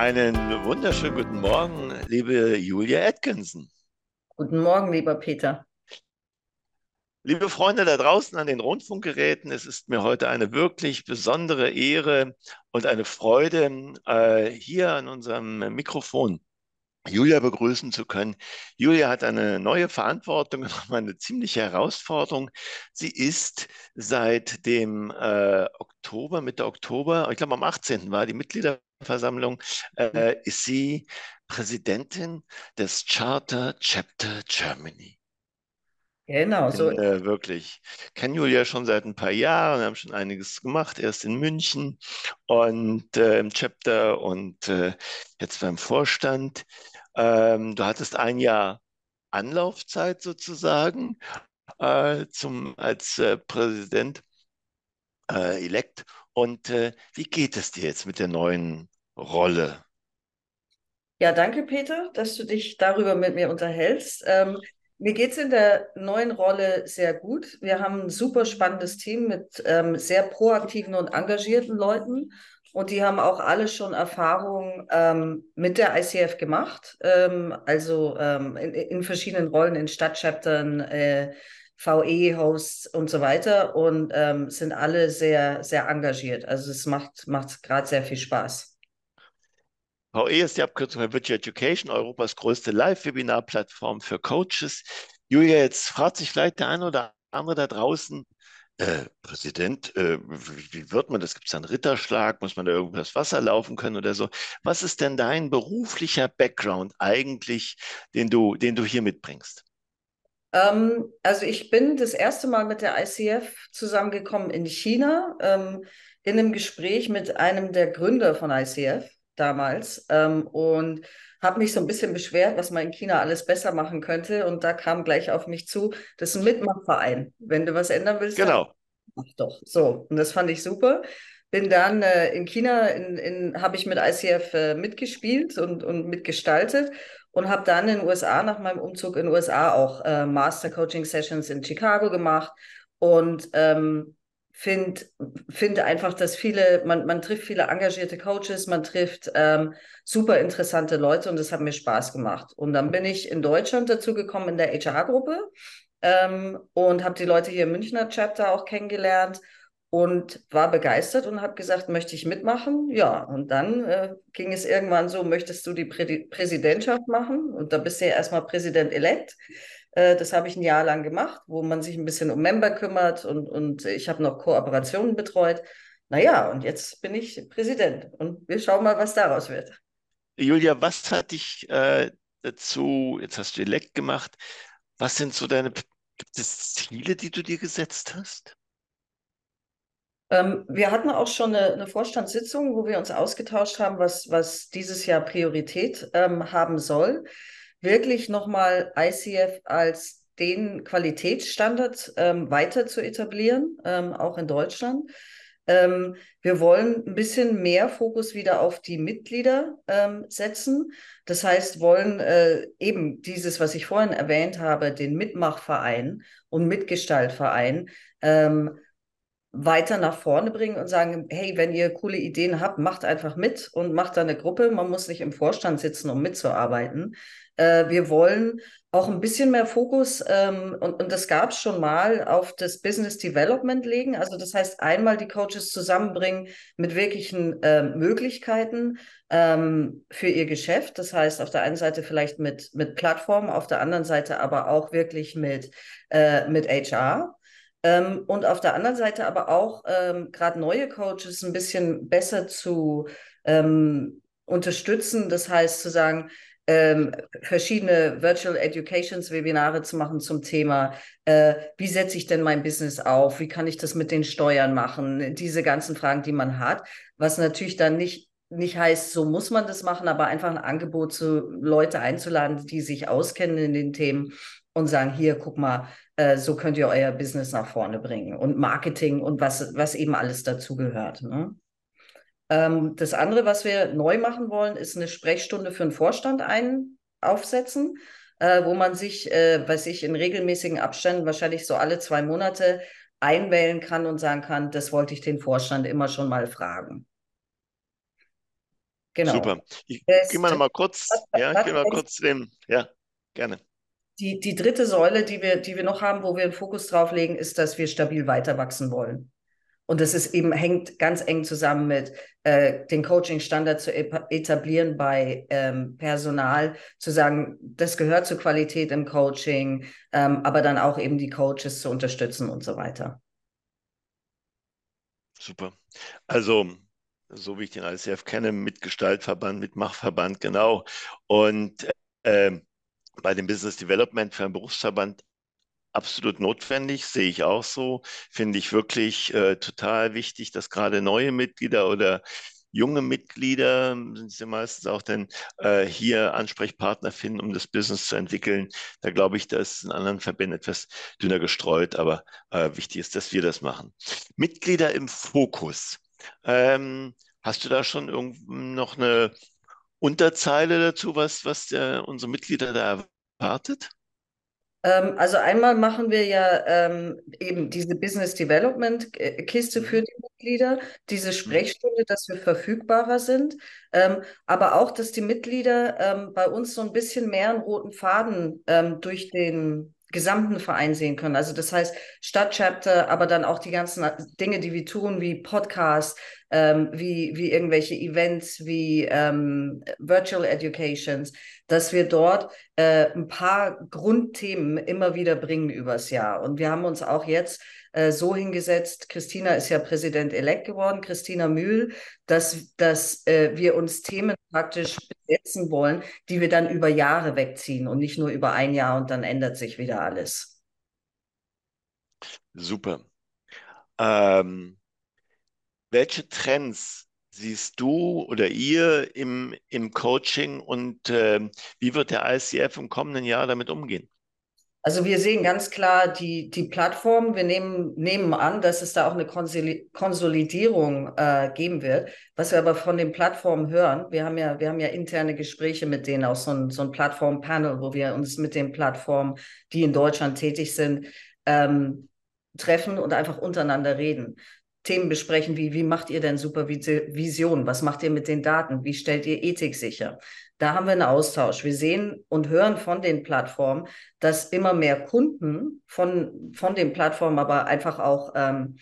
Einen wunderschönen guten Morgen, liebe Julia Atkinson. Guten Morgen, lieber Peter. Liebe Freunde da draußen an den Rundfunkgeräten, es ist mir heute eine wirklich besondere Ehre und eine Freude, äh, hier an unserem Mikrofon Julia begrüßen zu können. Julia hat eine neue Verantwortung, eine ziemliche Herausforderung. Sie ist seit dem äh, Oktober, Mitte Oktober, ich glaube am 18. war die Mitgliederversammlung, äh, ist sie Präsidentin des Charter Chapter Germany. Genau, so. Äh, wirklich. Kenne Julia schon seit ein paar Jahren, haben schon einiges gemacht, erst in München und äh, im Chapter und äh, jetzt beim Vorstand. Ähm, du hattest ein Jahr Anlaufzeit sozusagen äh, zum, als äh, Präsident äh, elect. Und äh, wie geht es dir jetzt mit der neuen Rolle? Ja, danke, Peter, dass du dich darüber mit mir unterhältst. Ähm, mir geht es in der neuen Rolle sehr gut. Wir haben ein super spannendes Team mit ähm, sehr proaktiven und engagierten Leuten. Und die haben auch alle schon Erfahrung ähm, mit der ICF gemacht. Ähm, also ähm, in, in, verschiedenen Rollen, in Stadtchaptern, äh, VE-Hosts und so weiter. Und ähm, sind alle sehr, sehr engagiert. Also es macht, macht gerade sehr viel Spaß. VE ist die Abkürzung für Virtual Education, Europas größte Live-Webinar-Plattform für Coaches. Julia, jetzt fragt sich vielleicht der eine oder andere da draußen, äh, Präsident, äh, wie, wie, wird man das? Gibt es einen Ritterschlag? Muss man da irgendwas Wasser laufen können oder so? Was ist denn dein beruflicher Background eigentlich, den du, den du hier mitbringst? Ähm, also ich bin das erste Mal mit der ICF zusammengekommen in China, ähm, in einem Gespräch mit einem der Gründer von ICF damals ähm, und habe mich so ein bisschen beschwert, was man in China alles besser machen könnte. Und da kam gleich auf mich zu, das ist ein Mitmachverein. Wenn du was ändern willst, genau. mach doch. So, und das fand ich super. Bin dann äh, in China, in, in, habe ich mit ICF äh, mitgespielt und, und mitgestaltet und habe dann in den USA nach meinem Umzug in den USA auch äh, Master Coaching Sessions in Chicago gemacht und ähm, finde find einfach, dass viele, man, man trifft viele engagierte Coaches, man trifft ähm, super interessante Leute und das hat mir Spaß gemacht. Und dann bin ich in Deutschland dazu gekommen in der HR-Gruppe ähm, und habe die Leute hier im Münchner Chapter auch kennengelernt und war begeistert und habe gesagt, möchte ich mitmachen? Ja, und dann äh, ging es irgendwann so, möchtest du die Prä Präsidentschaft machen? Und da bist du ja erstmal Präsident-elect. Äh, das habe ich ein Jahr lang gemacht, wo man sich ein bisschen um Member kümmert und, und ich habe noch Kooperationen betreut. Naja, und jetzt bin ich Präsident und wir schauen mal, was daraus wird. Julia, was hat dich äh, dazu, jetzt hast du Elect gemacht, was sind so deine, gibt es Ziele, die du dir gesetzt hast? Ähm, wir hatten auch schon eine, eine, Vorstandssitzung, wo wir uns ausgetauscht haben, was, was dieses Jahr Priorität ähm, haben soll wirklich nochmal ICF als den Qualitätsstandard ähm, weiter zu etablieren, ähm, auch in Deutschland. Ähm, wir wollen ein bisschen mehr Fokus wieder auf die Mitglieder ähm, setzen. Das heißt, wollen äh, eben dieses, was ich vorhin erwähnt habe, den Mitmachverein und Mitgestaltverein ähm, weiter nach vorne bringen und sagen, hey, wenn ihr coole Ideen habt, macht einfach mit und macht da eine Gruppe. Man muss nicht im Vorstand sitzen, um mitzuarbeiten. Äh, wir wollen auch ein bisschen mehr Fokus, ähm, und, und das gab es schon mal, auf das Business Development legen. Also das heißt, einmal die Coaches zusammenbringen mit wirklichen äh, Möglichkeiten ähm, für ihr Geschäft. Das heißt, auf der einen Seite vielleicht mit, mit Plattformen, auf der anderen Seite aber auch wirklich mit, äh, mit HR. Ähm, und auf der anderen Seite aber auch ähm, gerade neue Coaches ein bisschen besser zu ähm, unterstützen. Das heißt zu sagen, ähm, verschiedene Virtual Educations Webinare zu machen zum Thema, äh, wie setze ich denn mein Business auf? Wie kann ich das mit den Steuern machen? Diese ganzen Fragen, die man hat, was natürlich dann nicht nicht heißt, so muss man das machen, aber einfach ein Angebot zu Leute einzuladen, die sich auskennen in den Themen und sagen, hier, guck mal, äh, so könnt ihr euer Business nach vorne bringen und Marketing und was, was eben alles dazu gehört. Ne? Ähm, das andere, was wir neu machen wollen, ist eine Sprechstunde für den Vorstand ein, aufsetzen, äh, wo man sich, äh, weiß ich, in regelmäßigen Abständen, wahrscheinlich so alle zwei Monate, einwählen kann und sagen kann, das wollte ich den Vorstand immer schon mal fragen. Genau. Super. Ich gehe mal noch mal kurz, ja, ich gehe mal kurz dem, ja, gerne. Die, die dritte Säule, die wir, die wir noch haben, wo wir einen Fokus drauf legen, ist, dass wir stabil weiter wachsen wollen. Und das ist eben, hängt ganz eng zusammen mit äh, den Coaching-Standard zu etablieren bei ähm, Personal, zu sagen, das gehört zur Qualität im Coaching, ähm, aber dann auch eben die Coaches zu unterstützen und so weiter. Super. Also, so wie ich den ICF kenne, mit Gestaltverband, mit Machverband, genau. Und äh, bei dem Business Development für einen Berufsverband absolut notwendig, sehe ich auch so. Finde ich wirklich äh, total wichtig, dass gerade neue Mitglieder oder junge Mitglieder sind sie meistens auch dann äh, hier Ansprechpartner finden, um das Business zu entwickeln. Da glaube ich, das ist in anderen Verbänden etwas dünner gestreut, aber äh, wichtig ist, dass wir das machen. Mitglieder im Fokus. Ähm, hast du da schon noch eine Unterzeile dazu, was, was äh, unsere Mitglieder da erwartet? Ähm, also einmal machen wir ja ähm, eben diese Business Development Kiste für Mhm. die Mitglieder, diese Mhm. Sprechstunde, dass wir verfügbarer sind, ähm, aber auch, dass die Mitglieder ähm, bei uns so ein bisschen mehr einen roten Faden ähm, durch den gesamten Verein sehen können. Also das heißt Stadtchapter, aber dann auch die ganzen Dinge, die wir tun, wie Podcasts, ähm, wie, wie irgendwelche Events, wie ähm, Virtual Educations, dass wir dort äh, ein paar Grundthemen immer wieder bringen übers Jahr. Und wir haben uns auch jetzt äh, so hingesetzt, Christina ist ja Präsident-elect geworden, Christina Mühl, dass, dass äh, wir uns Themen praktisch besetzen wollen, die wir dann über Jahre wegziehen und nicht nur über ein Jahr und dann ändert sich wieder alles. Super. Ähm, welche Trends siehst du oder ihr im, im Coaching und ähm, wie wird der ICF im kommenden Jahr damit umgehen? Also wir sehen ganz klar die, die Plattform. Wir nehmen, nehmen an, dass es da auch eine Konsolidierung äh, geben wird. Was wir aber von den Plattformen hören, wir haben ja, wir haben ja interne Gespräche mit denen, auch so ein, so ein Plattform-Panel, wo wir uns mit den Plattformen, die in Deutschland tätig sind, ähm, treffen und einfach untereinander reden. Themen besprechen, wie, wie macht ihr denn Supervision? Was macht ihr mit den Daten? Wie stellt ihr Ethik sicher? Da haben wir einen Austausch. Wir sehen und hören von den Plattformen, dass immer mehr Kunden von, von den Plattformen, aber einfach auch ähm,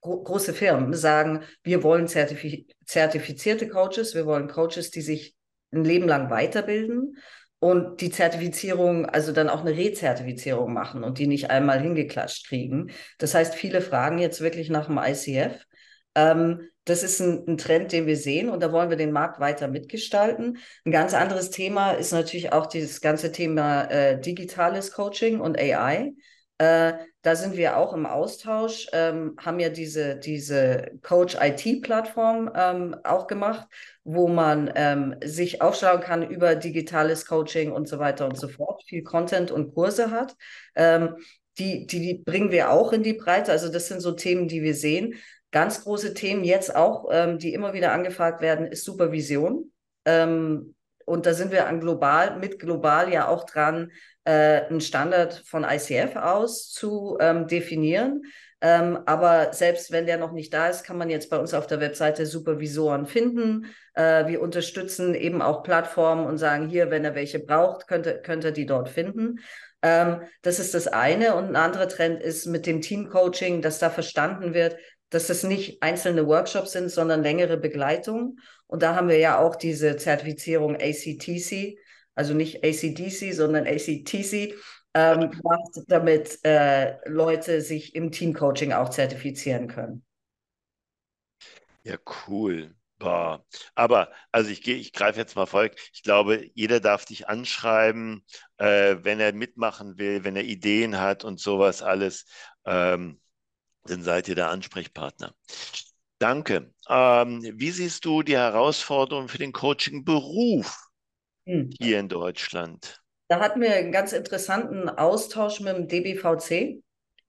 gro große Firmen sagen, wir wollen zertifi zertifizierte Coaches, wir wollen Coaches, die sich ein Leben lang weiterbilden und die Zertifizierung, also dann auch eine Rezertifizierung machen und die nicht einmal hingeklatscht kriegen. Das heißt, viele fragen jetzt wirklich nach dem ICF. Ähm, das ist ein, ein, Trend, den wir sehen und da wollen wir den Markt weiter mitgestalten. Ein ganz anderes Thema ist natürlich auch dieses ganze Thema äh, digitales Coaching und AI. Äh, da sind wir auch im Austausch, ähm, haben ja diese, diese Coach-IT-Plattform ähm, auch gemacht, wo man ähm, sich aufschlagen kann über digitales Coaching und so weiter und so fort, viel Content und Kurse hat. Ähm, die, die, die bringen wir auch in die Breite. Also das sind so Themen, die wir sehen. Ganz große Themen jetzt auch, ähm, die immer wieder angefragt werden, ist Supervision. Ähm, und da sind wir an global, mit global ja auch dran, äh, einen Standard von ICF aus zu ähm, definieren. Ähm, aber selbst wenn der noch nicht da ist, kann man jetzt bei uns auf der Webseite Supervisoren finden. Äh, wir unterstützen eben auch Plattformen und sagen hier, wenn er welche braucht, könnte, könnte er die dort finden. Ähm, das ist das eine. Und ein anderer Trend ist mit dem Teamcoaching, dass da verstanden wird, dass das nicht einzelne Workshops sind, sondern längere Begleitung. Und da haben wir ja auch diese Zertifizierung ACTC, also nicht ACDC, sondern ACTC, ähm, gemacht, damit äh, Leute sich im Teamcoaching auch zertifizieren können. Ja, cool. Boah. Aber also ich gehe, ich greife jetzt mal Volk. Ich glaube, jeder darf dich anschreiben, äh, wenn er mitmachen will, wenn er Ideen hat und sowas alles. Ähm, dann seid ihr der Ansprechpartner. Danke. Ähm, wie siehst du die Herausforderungen für den Coaching-Beruf hm. hier in Deutschland? Da hatten wir einen ganz interessanten Austausch mit dem DBVC,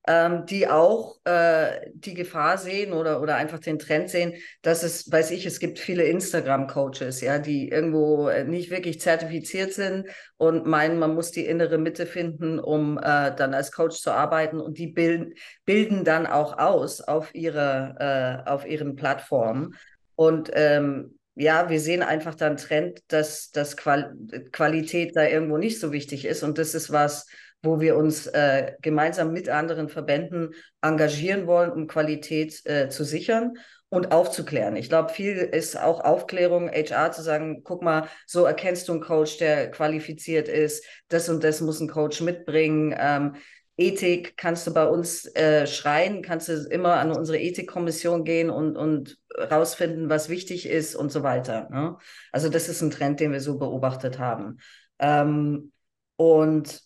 ähm, die auch äh, die Gefahr sehen oder, oder einfach den Trend sehen, dass es, weiß ich, es gibt viele Instagram-Coaches, ja, die irgendwo nicht wirklich zertifiziert sind und meinen, man muss die innere Mitte finden, um äh, dann als Coach zu arbeiten und die bilden, bilden dann auch aus auf ihre, äh, auf ihren Plattformen. Und ähm, ja, wir sehen einfach dann Trend, dass, dass Qual Qualität da irgendwo nicht so wichtig ist. Und das ist was, wo wir uns äh, gemeinsam mit anderen Verbänden engagieren wollen, um Qualität äh, zu sichern und aufzuklären. Ich glaube, viel ist auch Aufklärung, HR zu sagen, guck mal, so erkennst du einen Coach, der qualifiziert ist, das und das muss ein Coach mitbringen. Ähm, Ethik kannst du bei uns äh, schreien, kannst du immer an unsere Ethikkommission gehen und, und rausfinden, was wichtig ist und so weiter. Ne? Also das ist ein Trend, den wir so beobachtet haben. Ähm, und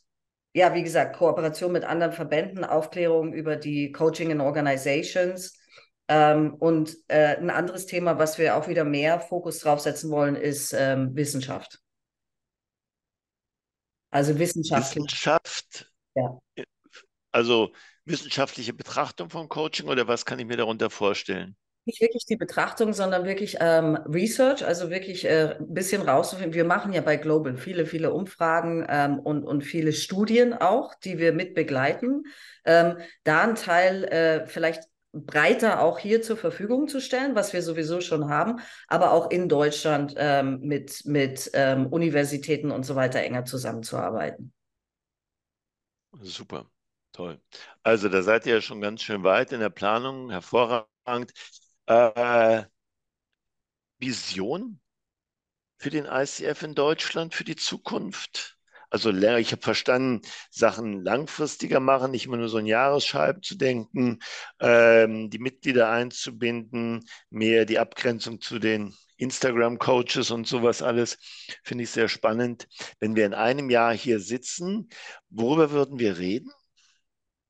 ja, wie gesagt, Kooperation mit anderen Verbänden, Aufklärung über die Coaching in Organizations, ähm, und äh, ein anderes Thema, was wir auch wieder mehr Fokus drauf setzen wollen, ist ähm, Wissenschaft. Also Wissenschaft. Wissenschaft. Ja. Also wissenschaftliche Betrachtung von Coaching oder was kann ich mir darunter vorstellen? Nicht wirklich die Betrachtung, sondern wirklich ähm, Research, also wirklich äh, ein bisschen rauszufinden. Wir machen ja bei Global viele, viele Umfragen ähm, und, und viele Studien auch, die wir mit begleiten. Ähm, da ein Teil äh, vielleicht breiter auch hier zur Verfügung zu stellen, was wir sowieso schon haben, aber auch in Deutschland ähm, mit, mit ähm, Universitäten und so weiter enger zusammenzuarbeiten. Super, toll. Also da seid ihr ja schon ganz schön weit in der Planung, hervorragend. Äh, Vision für den ICF in Deutschland für die Zukunft? Also ich habe verstanden, Sachen langfristiger machen, nicht immer nur so ein Jahresscheiben zu denken, ähm, die Mitglieder einzubinden, mehr die Abgrenzung zu den Instagram-Coaches und sowas alles, finde ich sehr spannend. Wenn wir in einem Jahr hier sitzen, worüber würden wir reden?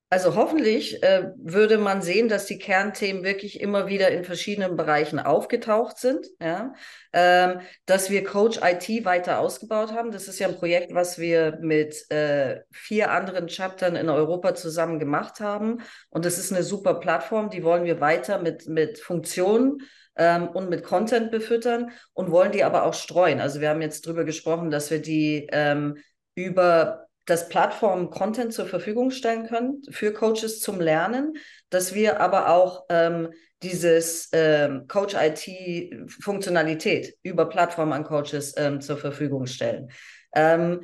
Also hoffentlich äh, würde man sehen, dass die Kernthemen wirklich immer wieder in verschiedenen Bereichen aufgetaucht sind. Ja? Ähm, dass wir Coach IT weiter ausgebaut haben. Das ist ja ein Projekt, was wir mit äh, vier anderen Chaptern in Europa zusammen gemacht haben. Und das ist eine super Plattform, die wollen wir weiter mit, mit Funktionen ähm, und mit Content befüttern und wollen die aber auch streuen. Also wir haben jetzt drüber gesprochen, dass wir die ähm, über dass Plattformen Content zur Verfügung stellen können für Coaches zum Lernen, dass wir aber auch ähm, dieses ähm, Coach IT Funktionalität über Plattformen an Coaches ähm, zur Verfügung stellen. Ähm,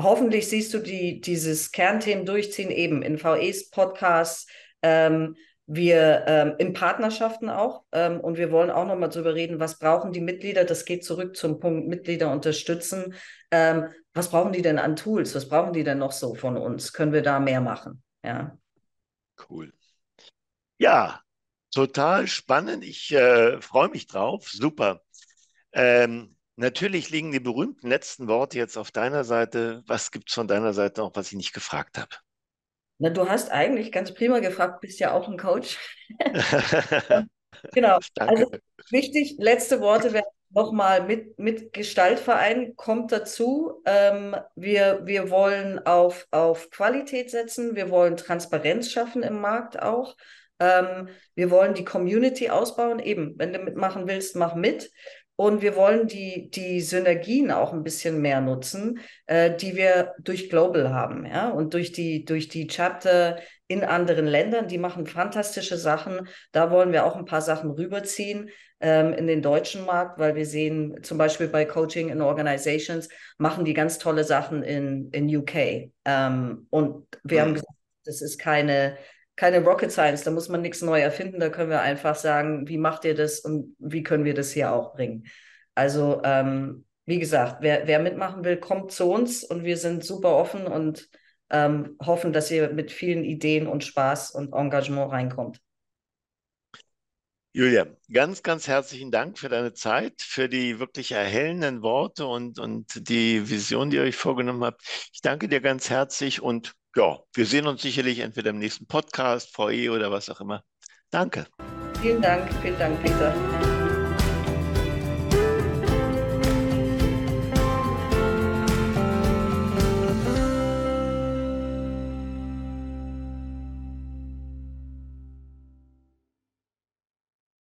hoffentlich siehst du die, dieses Kernthemen durchziehen eben in VEs, Podcasts, ähm, wir ähm, in Partnerschaften auch ähm, und wir wollen auch nochmal darüber reden, was brauchen die Mitglieder. Das geht zurück zum Punkt Mitglieder unterstützen. Ähm, was brauchen die denn an Tools? Was brauchen die denn noch so von uns? Können wir da mehr machen? Ja. Cool. Ja, total spannend. Ich äh, freue mich drauf. Super. Ähm, natürlich liegen die berühmten letzten Worte jetzt auf deiner Seite. Was gibt es von deiner Seite noch, was ich nicht gefragt habe? Na, du hast eigentlich ganz prima gefragt, bist ja auch ein Coach. genau. Danke. Also wichtig, letzte Worte wären nochmal mit, mit Gestaltverein kommt dazu. Ähm, wir, wir wollen auf, auf Qualität setzen, wir wollen Transparenz schaffen im Markt auch. Ähm, wir wollen die Community ausbauen. Eben, wenn du mitmachen willst, mach mit. Und wir wollen die, die Synergien auch ein bisschen mehr nutzen, äh, die wir durch Global haben, ja, und durch die, durch die Chapter in anderen Ländern, die machen fantastische Sachen. Da wollen wir auch ein paar Sachen rüberziehen ähm, in den deutschen Markt, weil wir sehen, zum Beispiel bei Coaching in Organizations machen die ganz tolle Sachen in, in UK. Ähm, und wir mhm. haben gesagt, das ist keine keine Rocket Science, da muss man nichts neu erfinden, da können wir einfach sagen, wie macht ihr das und wie können wir das hier auch bringen. Also, ähm, wie gesagt, wer, wer mitmachen will, kommt zu uns und wir sind super offen und ähm, hoffen, dass ihr mit vielen Ideen und Spaß und Engagement reinkommt. Julia, ganz, ganz herzlichen Dank für deine Zeit, für die wirklich erhellenden Worte und, und die Vision, die ihr euch vorgenommen habt. Ich danke dir ganz herzlich und ja, wir sehen uns sicherlich entweder im nächsten Podcast, VE oder was auch immer. Danke. Vielen Dank, vielen Dank, Peter.